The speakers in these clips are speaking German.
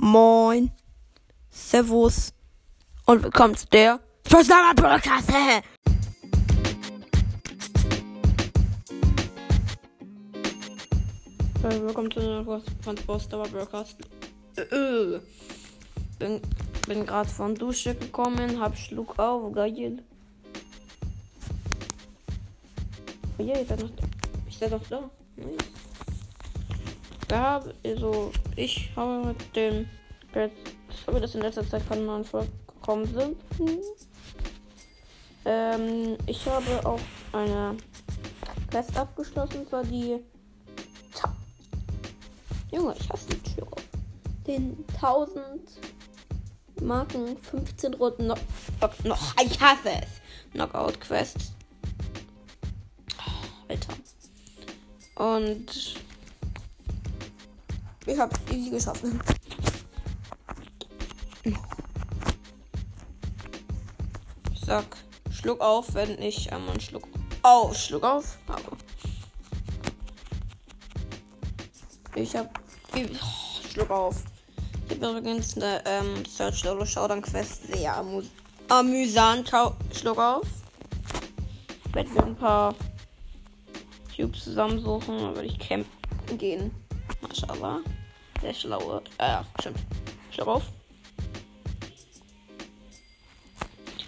Moin. Servus. Und willkommen zu der Verslammer Podcast. Willkommen zu der Poster Podcast. Äh, bin bin gerade von Dusche gekommen, hab Schluck auf, geil. Oh je, ich seid noch da. Nice. Ja, also ich habe mit dem sorry, dass in letzter Zeit keine neuen Folgen gekommen sind. Hm. Ähm, ich habe auch eine Quest abgeschlossen, zwar die Ta Junge, ich hasse die Tür. Den 1000 Marken 15 Runden noch, noch ich hasse es. Knockout Quest. Alter. Und ich hab's easy geschafft. Ich sag, schluck auf, wenn ich einmal einen Schluck auf, Schluck auf habe. Ich hab. Oh, Schluck auf. Ich habe übrigens eine ähm, Search Solo Showdown Quest sehr amü amüsant. Schluck auf. Ich werde mir ein paar Cubes zusammensuchen, dann würde ich campen gehen. Mashallah. Der schlaue. Äh, stimmt. Schluck auf.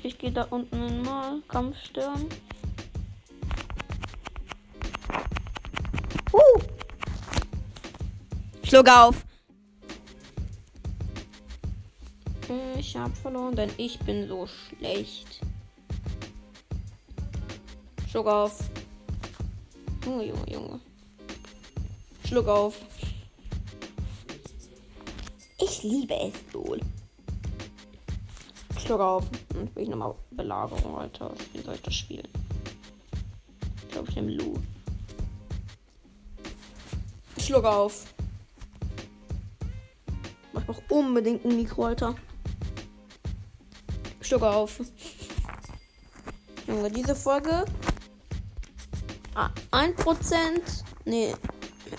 Ich gehe da unten in mal Kampf stören. Uh! Schluck auf. Ich hab verloren, denn ich bin so schlecht. Schluck auf. Junge, Junge, Junge. Schluck auf. Ich liebe es wohl. Schluck auf. Und bin ich nochmal Belagerung, Alter. Wie soll ich das spielen? Ich glaube, ich nehme Lu. Schluck auf. Mach doch unbedingt ein Mikro, Alter. Schluck auf. Junge, diese Folge. Ah, 1%. Nee.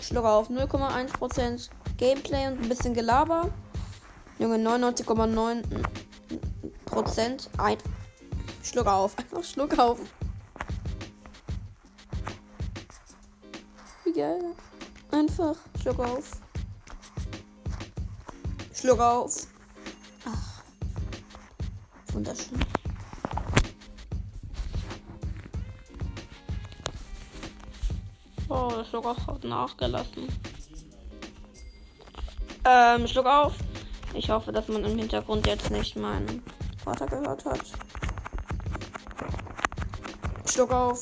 Schluck auf. 0,1% Gameplay und ein bisschen Gelaber. Junge, 99,9 Prozent. Ein. Schluck auf. Einfach Schluck auf. Wie geil. Einfach Schluck auf. Schluck auf. Ach. Wunderschön. Oh, der Schluck auf hat nachgelassen. Ähm, Schluck auf. Ich hoffe, dass man im Hintergrund jetzt nicht meinen Vater gehört hat. Schluck auf.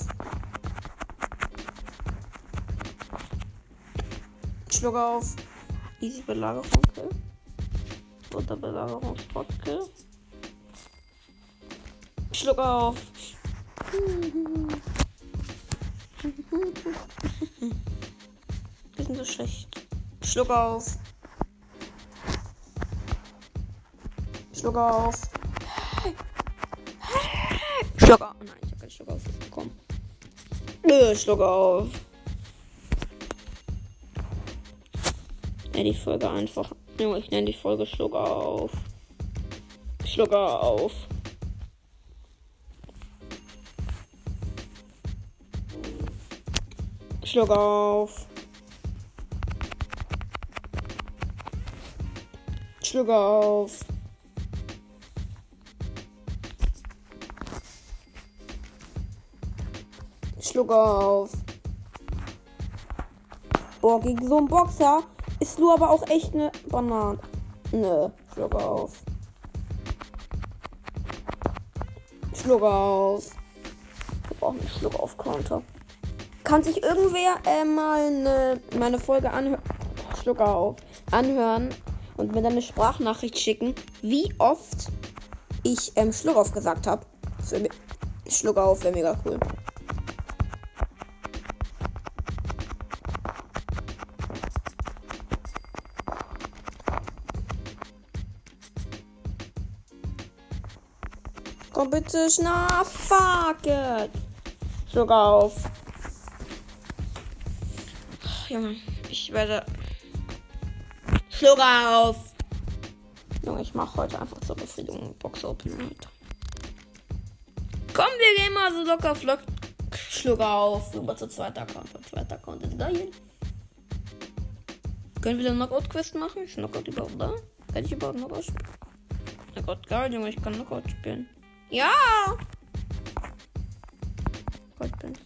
Schluck auf. Easy Belagerung Kill. Oder Belagerungsspot Kill. Schluck auf. Wir sind so schlecht. Schluck auf. Schluck auf. Schluck auf. Nein, ich habe keinen Schluck auf bekommen. Nö, Schluck auf. Ja, die Folge einfach. Junge, ich nenne die Folge Schluck auf. Schluck auf. Schluck auf. Schluck auf. Schluck auf. Boah, gegen so einen Boxer ist nur aber auch echt eine Banane. Ne, Schluck auf. Schluck auf. Wir brauchen einen Schluck auf Counter. Kann sich irgendwer äh, mal eine, meine Folge anhören? Schluck auf. Anhören und mir dann eine Sprachnachricht schicken, wie oft ich ähm, Schluck auf gesagt habe. Schluck auf wäre mega cool. Komm bitte schnell. Fuck it. Schluck auf. Ach, Junge, ich werde. Schluck auf. Junge, ich mache heute einfach zur Befriedigung Box Open, Alter. Komm, wir gehen mal so locker flott. Schluck auf. Über zu zweiter Account. Der zweite Account ist geil. Können wir dann Knockout-Quest machen? Ist Knockout überhaupt da? Kann ich überhaupt Knockout spielen? Knockout, geil, Junge, ich kann Knockout spielen. Ja! Goldpins.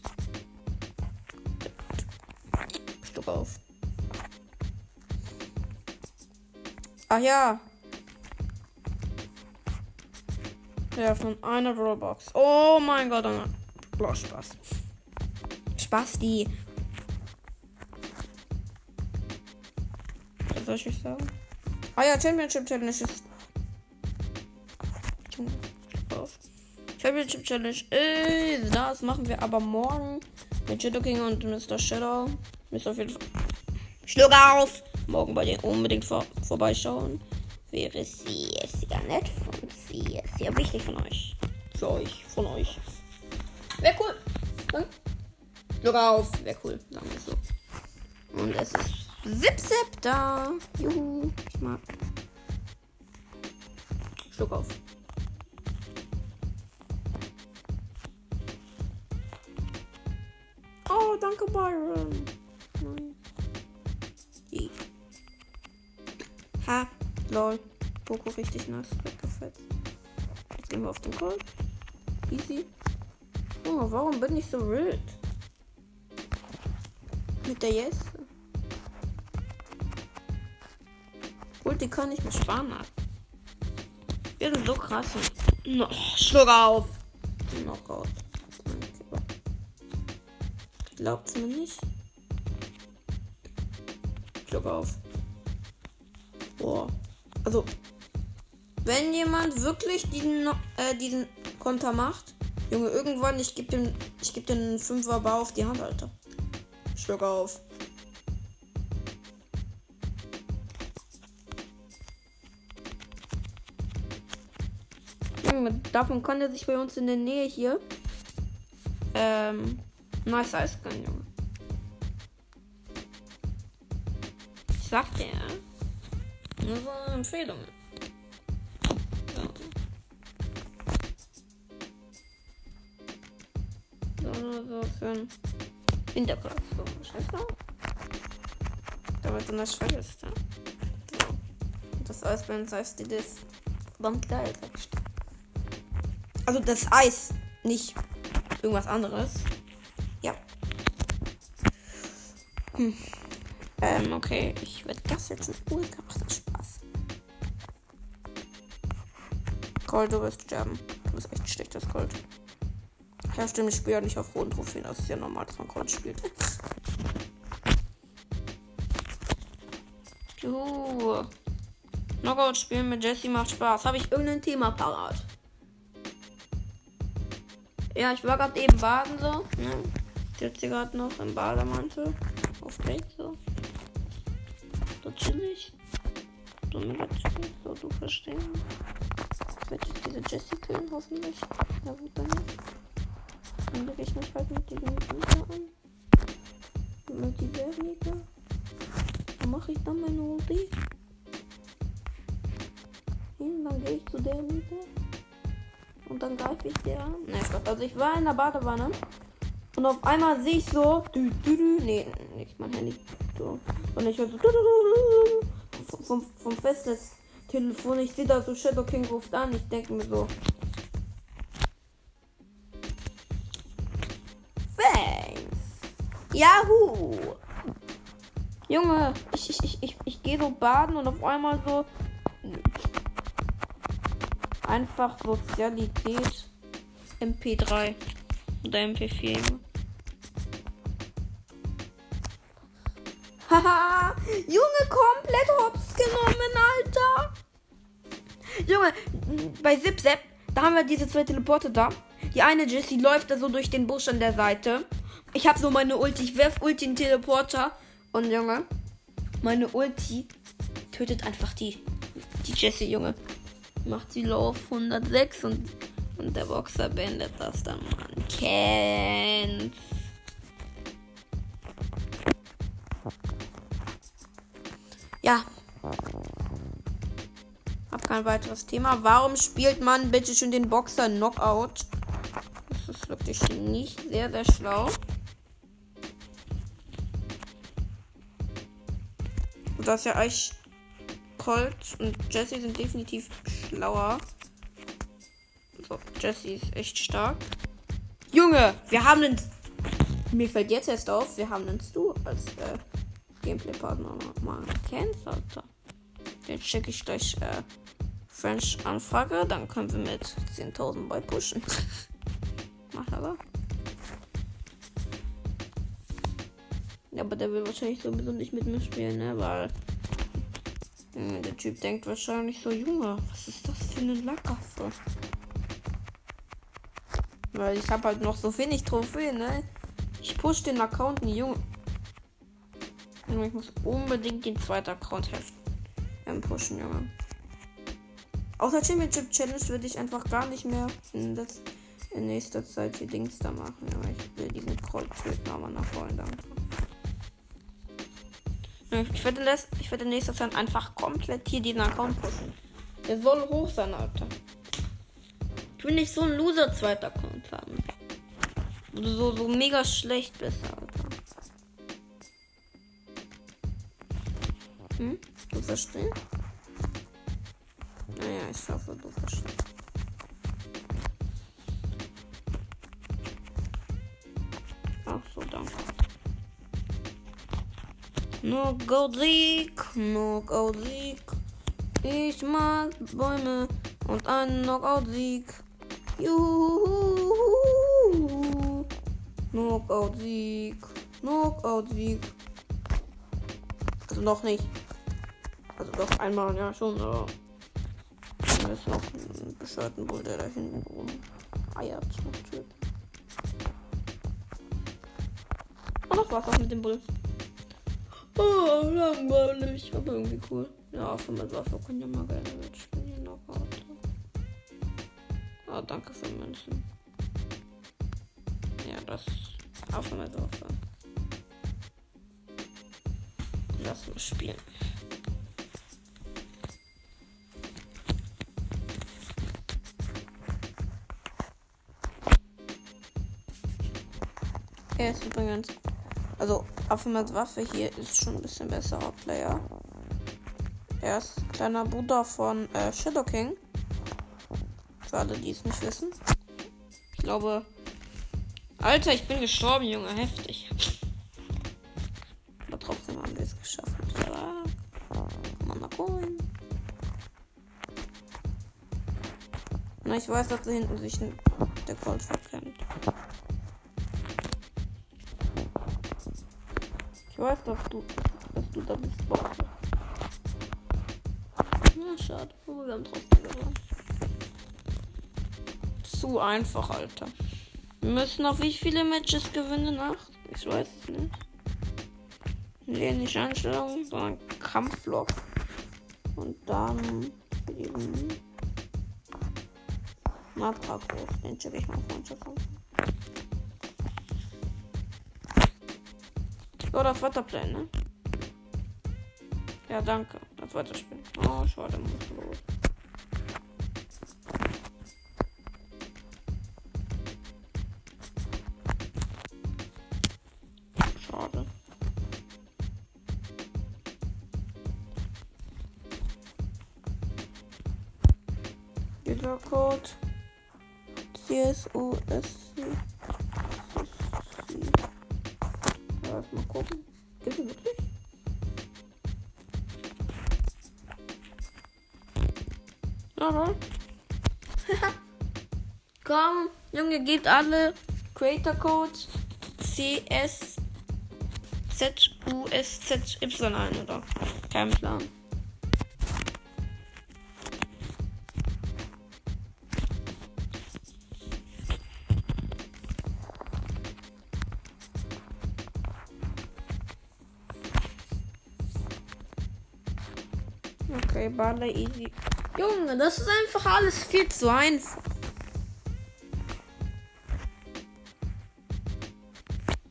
Stück auf. Ach ja. Ja, von einer Roblox. Oh mein Gott, oh Boah, Spaß. Spaß, die. Was soll ich sagen? Ah ja, Championship Challenge ist. Championship Challenge ist. Das machen wir aber morgen mit Shadow King und Mr. Shadow. Müsst auf jeden Fall. Schluck auf! Morgen bei dir unbedingt vor vorbeischauen. Wäre sehr, sehr nett von sehr, sehr wichtig von euch. Für euch, von euch. Wäre cool. Hm? Schluck auf. Wäre cool, sagen wir so. Und es ist Zip da. Juhu. Ich mag. Schluck auf. Byron. Nein. Ha, lol. Poco richtig nice weggefetzt. Jetzt gehen wir auf den Call. Easy. Oh, warum bin ich so wild? Mit der Yes. Ulti kann ich mit sparen ab. Wir sind so krass. No, Schluck auf. Knockout. Glaubt's mir nicht? Schluck auf. Boah. Also, wenn jemand wirklich diesen, äh, diesen Konter macht, Junge, irgendwann, ich gebe dem, ich gebe den Fünfer Bau auf die Hand, Alter. Schluck auf. Junge, davon kann er sich bei uns in der Nähe hier ähm, nice Eis gönnen, Junge. Ich sag dir, nur so Empfehlungen. so für ein Winterkopf. So, scheiße. Damit du das vergisst, ja. So. Das Eis bei uns heißt das verdammt geil, sag ich. Also das Eis, nicht irgendwas anderes. Hm. Ähm, okay. Ich werde das jetzt in Ruhe gemacht. Das Spaß. Cold, du wirst sterben. Du bist echt schlechtes Cold. Ja, stimmt, ich spiele ja nicht auf roten Trophäen. Das ist ja normal, dass man Cold spielt. Juhu. Knockout spielen mit Jesse macht Spaß. Habe ich irgendein Thema parat? Ja, ich war gerade eben baden so. Ne? Ich sitze gerade noch im Bademantel. Auf Date so. Chillig. So mega chillig. So, du verstehen. Ich werde jetzt diese Jessie hoffentlich. Ja, gut, dann. Dann lege ich mich halt mit diesem Mieter an. Mit dieser Mieter. Dann mache ich dann meine Ulti. Hin, dann gehe ich zu der Mieter. Und dann greife ich der an. Ne, Spaß. Also ich war in der Badewanne. Und auf einmal sehe ich so. Dü, dü, dü, nee, nicht mein Handy. So. Und ich höre so. Dü, dü, dü, vom, vom festes Telefon. Ich sehe da so Shadow King ruft an. Ich denke mir so. Yahoo! Junge, ich, ich, ich, ich, ich gehe so baden und auf einmal so. Einfach Sozialität. MP3 oder MP4. Haha, Junge, komplett hops genommen, Alter. Junge, bei ZipZap, da haben wir diese zwei Teleporte da. Die eine Jessie läuft da so durch den Busch an der Seite. Ich habe so meine Ulti. Ich werf Ulti in Teleporter. Und Junge, meine Ulti tötet einfach die, die Jessie, Junge. Macht sie auf 106 und, und der Boxer beendet das dann. Man kennt's. Ja. Hab kein weiteres Thema. Warum spielt man bitte schon den Boxer Knockout? Das ist wirklich nicht sehr, sehr schlau. Das ist ja eigentlich Colt und Jesse sind definitiv schlauer. Jesse ist echt stark. Junge, wir haben einen. Mir fällt jetzt erst auf, wir haben einen Stu als äh, Gameplay-Partner mal Alter. Den schicke ich gleich äh, French-Anfrage, dann können wir mit 10.000 bei pushen. Macht aber. Ja, aber der will wahrscheinlich sowieso nicht mit mir spielen, ne? Weil hm, der Typ denkt wahrscheinlich so, Junge, was ist das für eine Lackaffe? Weil ich habe halt noch so wenig Trophäen, ne? Ich push den Account, nie, Junge. Ich muss unbedingt den zweiten Account heften. Ähm, pushen, Junge. Außer Championship Challenge würde ich einfach gar nicht mehr in, das, in nächster Zeit die Dings da machen. Ja, ich will diesen Kreuz aber nach vollen Dank. Ich werde, ich werde in nächster Zeit einfach komplett hier diesen Account pushen. Der soll hoch sein, Alter. Ich will nicht so ein Loser zweiter Account so, so mega schlecht bist, Alter. Hm? Du verstehst? Naja, ich hoffe, du verstehst. Ach so, danke. Knockout-Sieg, Knockout-Sieg. Ich mag Bäume und einen Knockout-Sieg. Juhu. Knockout-Sieg, Knockout-Sieg. Also noch nicht. Also doch einmal, ja schon, aber. Da ist noch ein bescheuerten Bull, der da hinten rum eiert. Und das war's auch mit dem Bull. Oh, langweilig, aber irgendwie cool. Ja, für mit Waffe können ja mal gerne mitspielen. Knockout. Ah, danke für Münzen. Ja, das auch mit Waffe. Lass mal spielen. Er ist übrigens also Affenmans Waffe hier ist schon ein bisschen besserer Player. Er ist kleiner Bruder von äh, Shadow King. Für alle, die es nicht wissen. Ich glaube. Alter, ich bin gestorben, Junge. Heftig. Aber trotzdem haben wir es geschafft. Ja. Mana Coin. Na, ich weiß, dass da hinten sich der Gold verklemmt. weiß, dass du, dass du da bist, Boxer. Na, schade. Aber wir haben trotzdem gewonnen. Zu einfach, Alter. Müssen auf wie viele Matches gewinnen? Acht? Ich weiß es nicht. Nee, nicht Einstellungen, sondern Kampflog. Und dann eben Matrakos. Den check ich mal Freundschaft an. So, das Wetterplan, ne? Ja, danke. Das Weiterspiel. Oh, schade, muss los. Aber. Komm, Junge, gebt alle Creator Codes CS Z U S Z Y ein, oder? Kein Plan. Baller easy. Junge, das ist einfach alles viel zu einfach.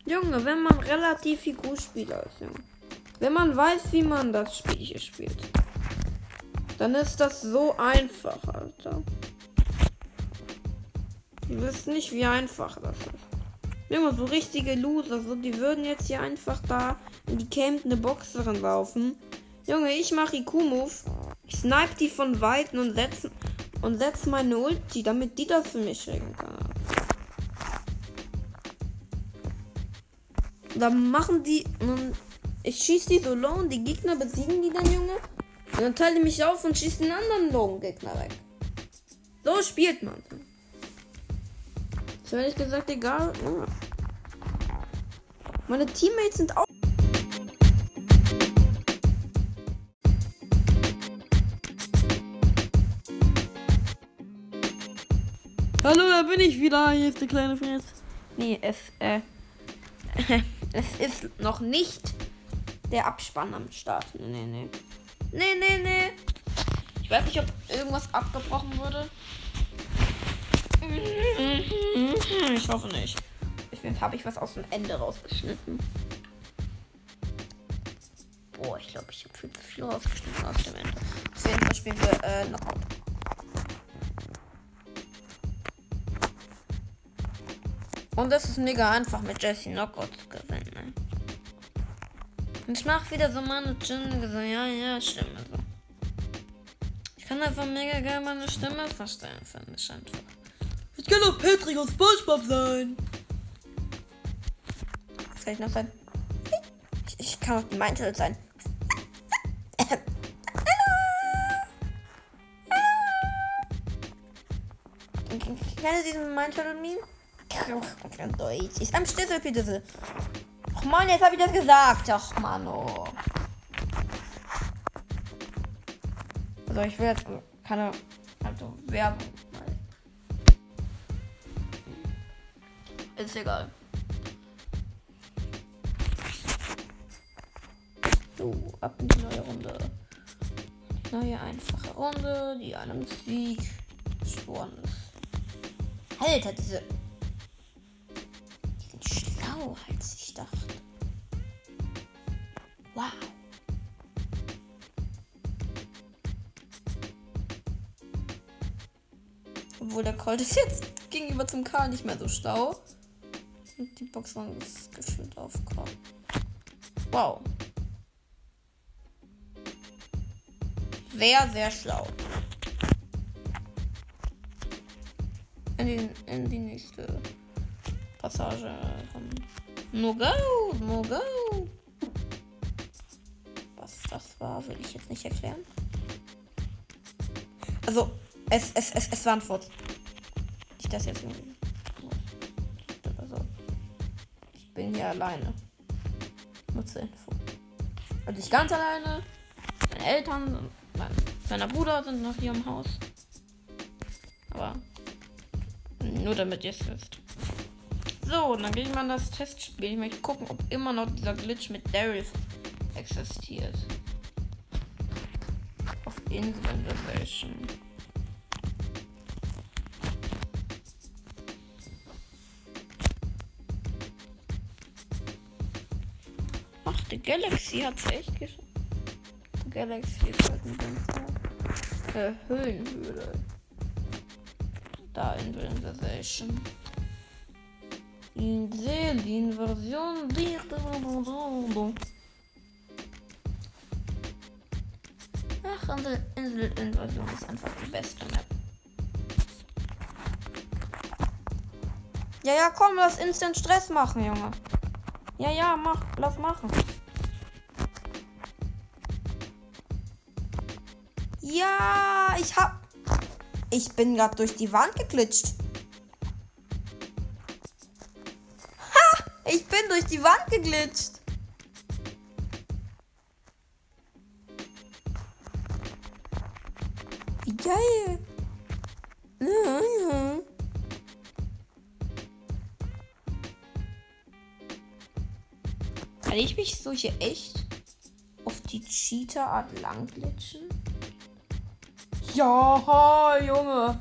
Junge, wenn man relativ viel Spieler ist, Junge. Wenn man weiß, wie man das Spiel hier spielt, Dann ist das so einfach, Alter. Du wisst nicht, wie einfach das ist. Immer so richtige Loser, so, die würden jetzt hier einfach da in die Camp eine Boxerin laufen. Junge, ich mache IQ-Move. Ich snipe die von Weitem und setze und setz meine Ulti, damit die das für mich regeln kann. Dann machen die. Ich schieße die so low und die Gegner besiegen die dann, Junge. Und dann teile ich mich auf und schieße den anderen low Gegner weg. So spielt man. Ist ehrlich gesagt egal. Meine Teammates sind auch. Hallo, da bin ich wieder. Hier ist der kleine Fritz. Nee, es, äh, es ist noch nicht der Abspann am Start. Nee, nee. Nee, nee, nee. Ich weiß nicht, ob irgendwas abgebrochen wurde. Ich hoffe nicht. Jetzt habe ich was aus dem Ende rausgeschnitten. Boah, ich glaube, ich habe viel zu viel rausgeschnitten aus dem Ende. Auf jeden Fall spielen wir äh, Knockout. Und das ist mega einfach mit Jesse Knockout zu gewinnen. Ne? Und ich mache wieder so meine Stimme. So, ja, ja, Stimme. So. Ich kann einfach mega geil meine Stimme verstellen, finde ich einfach. Ich kann auch Patrick aus Spongebob sein. Was kann ich noch sein? Ich, ich kann auch Mindchild sein. Kennt ihr diesen Mindchild-Meme? Deutsch. Ist am Schlüssel, bitte. Ach man, jetzt habe ich das gesagt. Ach man, oh. Also ich will jetzt keine also Werbung. Ist egal. So, ab in die neue Runde. Neue einfache Runde, die einem Sieg geschworen ist. Alter, diese als ich dachte. Wow. Obwohl der Colt ist jetzt gegenüber zum Karl nicht mehr so stau. Und die Box war gefühlt aufkommen. Wow. Sehr, sehr schlau. In die, in die nächste Passage kommen. No go, no go. Was das war, will ich jetzt nicht erklären. Also, es, es, es, es war ein Furz. Ich das jetzt irgendwie. Also, ich bin hier alleine. Nutze Info. Also ich ganz alleine. Meine Eltern und mein kleiner Bruder sind noch hier im Haus. Aber nur damit ihr es wisst. So, dann gehe ich mal in das Testspiel. Ich möchte gucken, ob immer noch dieser Glitch mit Darius existiert. Auf Inseln-Version. Ach, die Galaxy hat es echt geschafft. Galaxy ist halt ein Ding. Äh, Höhlenhöhle. Da Inseln-Version. Insel-Inversion. Ach, Insel-Inversion ist einfach die beste Map. Ja, ja, komm, lass Instant Stress machen, Junge. Ja, ja, mach, lass machen. Ja, ich hab. Ich bin gerade durch die Wand geglitscht. Durch die Wand geglitscht. Wie geil. Ja, ja. Kann ich mich so hier echt auf die Cheater-Art lang glitschen? Ja, Junge.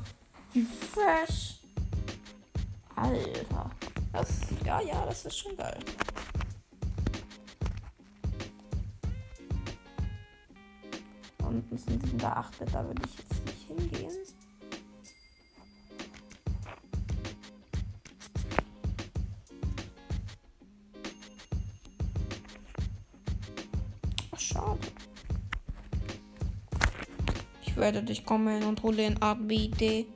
Wie fresh. Ja, ja, das ist schon geil. Unten sind da 8 Da würde ich jetzt nicht hingehen. Ach, schade. Ich werde dich kommen und hole den ABD.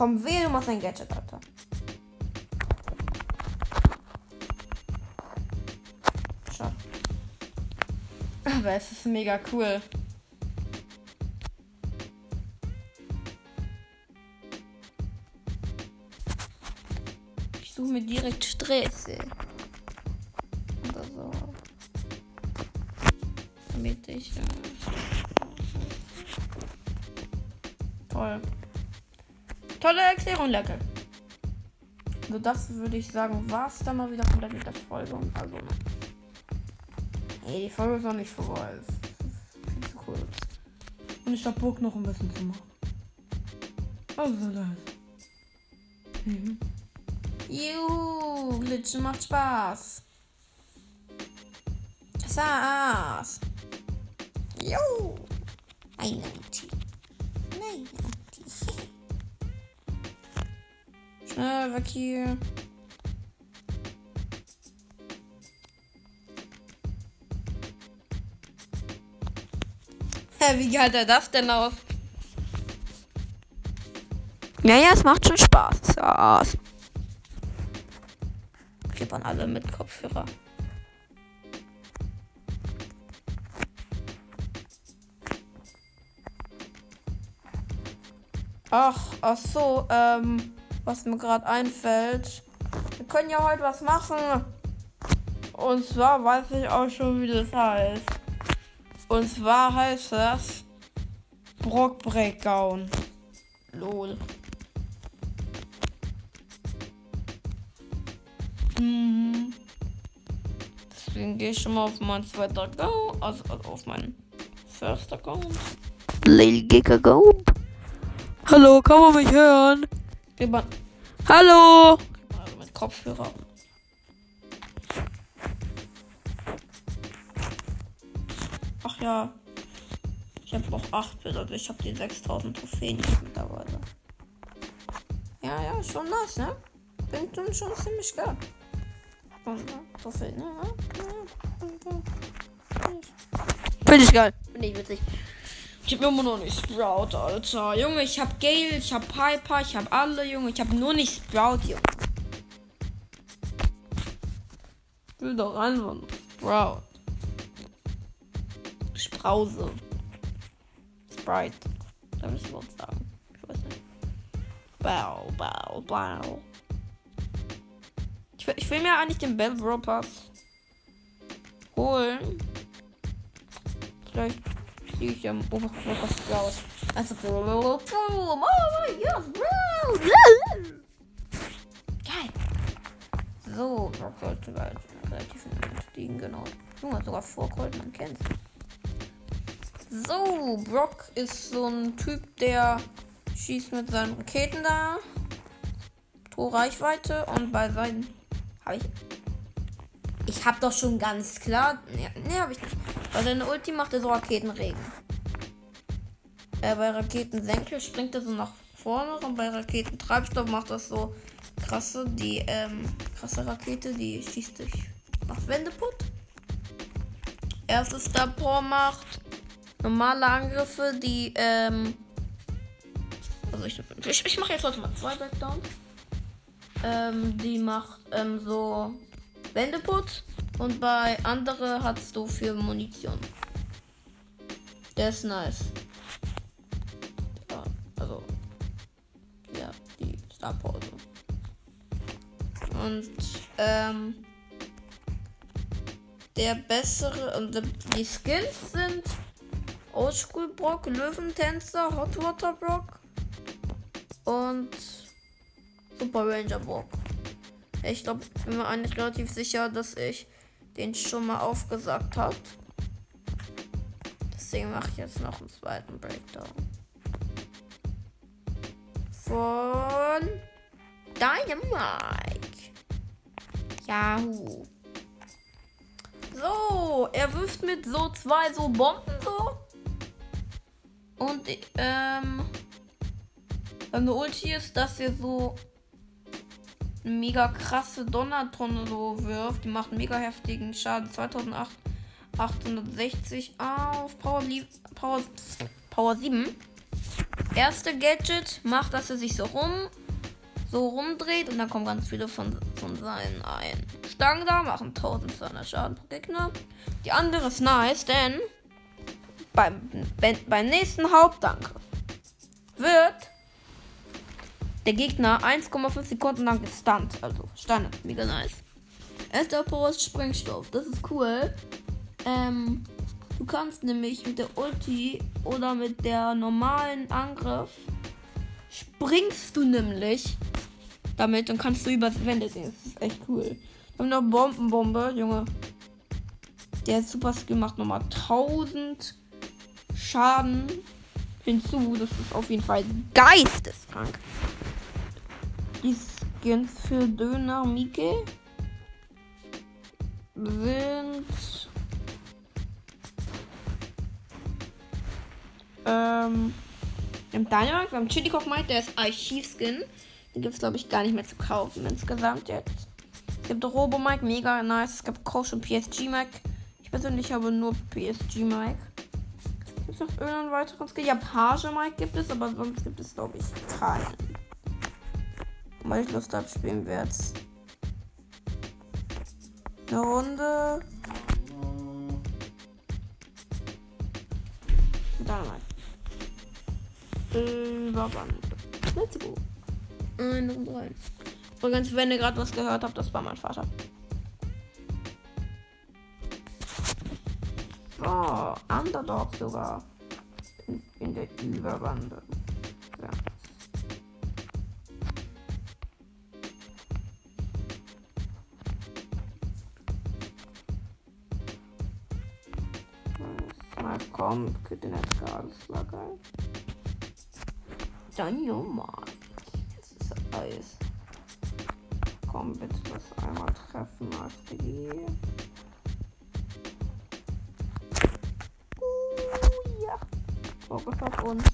Komm, wehe, du machst ein Gadget, Alter. Schade. Aber es ist mega cool. Ich suche mir direkt Stress. ey. Tolle Erklärung, Lecke. Also das würde ich sagen, war es dann mal wieder komplett mit der Folge. Und Also, nee, die Folge ist noch nicht vorbei. Es ist viel zu kurz. Und ich hab Bock noch ein bisschen zu machen. Also das. Mhm. Juhu, Glitchen macht Spaß. Saß. Juhu. Eine Minute. Nein, Schnell weg hier. Hä, wie hat er das denn aus? Ja, ja, es macht schon Spaß. Spaß. Klippern alle mit Kopfhörer. Ach, ach so, ähm, was mir gerade einfällt. Wir können ja heute was machen. Und zwar weiß ich auch schon, wie das heißt. Und zwar heißt das Brock Breakdown. Lol. Mhm. Deswegen gehe ich schon mal auf meinen zweiten Account, also, also auf meinen First Account. Lil Giga Go. Hallo, kann man mich hören? Jemand. Hallo! Also mit Kopfhörer. Ach ja. Ich habe auch 8 Bilder. Ich habe die 6000 Trophäen jetzt mittlerweile. Ja, ja, schon nice, ne? Bin schon, schon ziemlich geil. Ja, Trophäen, ne? Finde ich geil. Finde ich witzig. Ich hab immer noch nicht Sprout, Alter. Junge, ich hab Gale, ich hab Piper, ich hab alle, Junge. Ich hab nur nicht Sprout, Junge. Ich will doch einfach nur Sprout. Sprause. Sprite. Darf ich Wort sagen? Ich weiß nicht. Bau, bau, bau. Ich will, ich will mir eigentlich den Bell Pass holen. Vielleicht ich am Oberkörper raus. Also, oh mein Gott. Geil. So, Brock sollte relativ liegen, genau. Junge, sogar vor Colt, man kennt's. So, Brock ist so ein Typ, der schießt mit seinen Raketen da. Torreichweite und bei seinen. Habe ich. Ich habe doch schon ganz klar. Nee, nee habe ich nicht. Bei seiner Ulti macht er so Raketenregen. Äh, bei Raketensenkel springt er so nach vorne und bei Raketentreibstoff macht das so krasse, die ähm, krasse Rakete, die schießt sich macht Wände putt. Erstes Star Power macht normale Angriffe, die ähm, also ich, ich, ich mache jetzt heute mal zwei Backdowns. Ähm, die macht ähm, so Wände putt und bei andere hast du für Munition. Der ist nice. Ja, also ja, die Star Power so. Und ähm der bessere und die Skills sind Oldschool Brock, Löwentänzer, Hot Water Brock und Super Ranger Brock. Ich glaube, ich bin mir eigentlich relativ sicher, dass ich den schon mal aufgesagt habe. Deswegen mache ich jetzt noch einen zweiten Breakdown. Von Dynamite. Yahoo. So, er wirft mit so zwei so Bomben so. Und ähm, seine Ulti ist, dass er so eine mega krasse Donnertonne so wirft. Die macht mega heftigen Schaden. 2860 auf Power, Power, Power 7. Erste Gadget macht, dass er sich so rum so rumdreht und dann kommen ganz viele von, von seinen ein. Stangen da machen 1200 Schaden pro Gegner. Die andere ist nice, denn beim, beim nächsten Hauptangriff wird der Gegner 1,5 Sekunden lang gestunt. Also Standard, mega nice. Erster Post Sprengstoff, das ist cool. Ähm, du kannst nämlich mit der Ulti oder mit der normalen Angriff springst du nämlich damit und kannst du übers Wände sehen. Das ist echt cool. Wir haben noch Bombenbombe, Junge. Der Super Skill macht nochmal 1000 Schaden hinzu. Das ist auf jeden Fall geisteskrank. Die Skins für Döner Mike sind ähm im Dynamax, beim Chili Cock Mike, der ist Archiv-Skin. Den gibt es, glaube ich, gar nicht mehr zu kaufen insgesamt jetzt. Es gibt Robo Mike, mega nice. Es gibt Coach und PSG Mike. Ich persönlich habe nur PSG Mike. Gibt es noch irgendeinen weiteren Skill? Ja, Page Mike gibt es, aber sonst gibt es, glaube ich, keinen. Weil ich Lust habe, spielen wir jetzt eine Runde. Dynamite. Überwand. Let's go. Eine Runde rein. Übrigens, wenn ihr gerade was gehört habt, das war mein Vater. So, Underdog sogar. In, in der Überwande. Nicht gerade, das war geil. Dynamite. Das ist Eis. Komm, bitte das einmal treffen, AfD. Uh, ja. Fokus auf uns.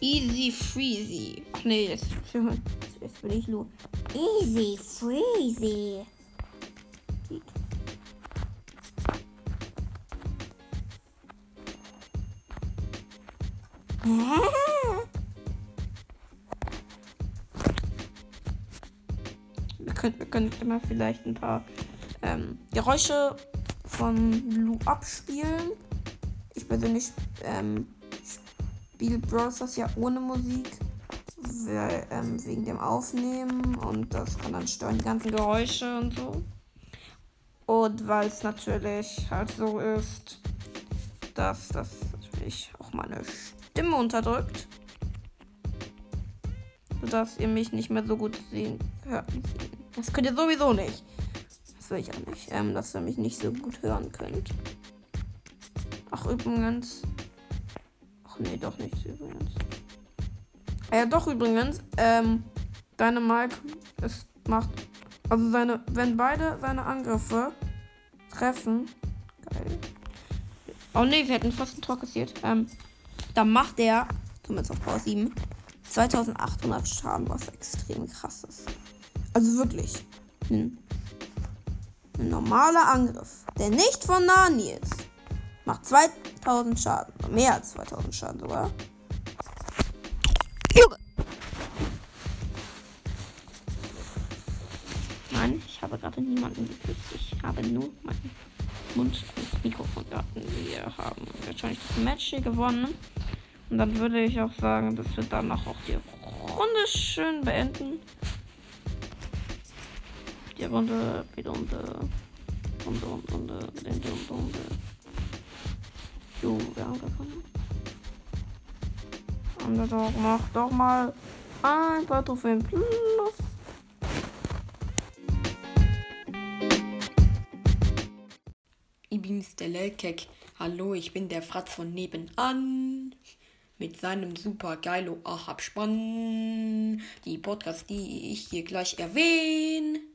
Easy Freezy. Nee, jetzt, jetzt bin ich nur. Easy Freezy. Könnten immer vielleicht ein paar ähm, Geräusche von Lu abspielen. Ich persönlich ähm, spiele Browsers ja ohne Musik. Wir, ähm, wegen dem Aufnehmen und das kann dann stören, die ganzen Geräusche und so. Und weil es natürlich halt so ist, dass das natürlich auch meine Stimme unterdrückt. Sodass ihr mich nicht mehr so gut sehen hört. Das könnt ihr sowieso nicht. Das will ich auch nicht. Ähm, dass ihr mich nicht so gut hören könnt. Ach, übrigens. Ach nee, doch nicht übrigens. Ah ja, doch übrigens. Ähm, deine Mike ist, macht. Also seine. Wenn beide seine Angriffe treffen. Geil. Oh nee, wir hätten fast ein Tor kassiert. Ähm, da macht er, zumindest auf Power 7, 2800 Schaden, was extrem krass ist. Also wirklich. Ein, ein normaler Angriff, der nicht von Nani ist, macht 2000 Schaden. Mehr als 2000 Schaden sogar. Junge! Nein, ich habe gerade niemanden geküsst. Ich habe nur meinen Mund ins Mikrofon gehabt. Wir haben wahrscheinlich das Match hier gewonnen. Und dann würde ich auch sagen, dass wir danach auch die Runde schön beenden. Die Runde, die Runde, Runde, Runde, Runde, Runde, Runde. Jo, wir haben gewonnen. Underdog, mach doch mal ein paar Trophäen plus. Ich bin's, der Lelkek. Hallo, ich bin der Fratz von nebenan. Mit seinem super geilo Abspann. Die Podcasts, die ich hier gleich erwähne.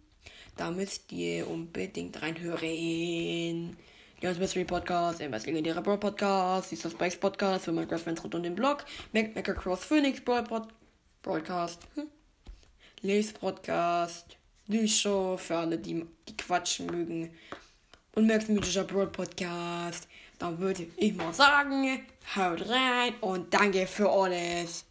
Da müsst ihr unbedingt reinhören. Jones Mystery Podcast, Embers legendärer Brawl Podcast, Sister Spikes Podcast für Minecraft Fans rund um den Blog, Mac Cross Phoenix Brawl Pod Broadcast, hm? Podcast, die Show für alle, die, die quatschen mögen und Max mythischer Brawl Podcast. Dann würde ich mal sagen, haut rein und danke für alles.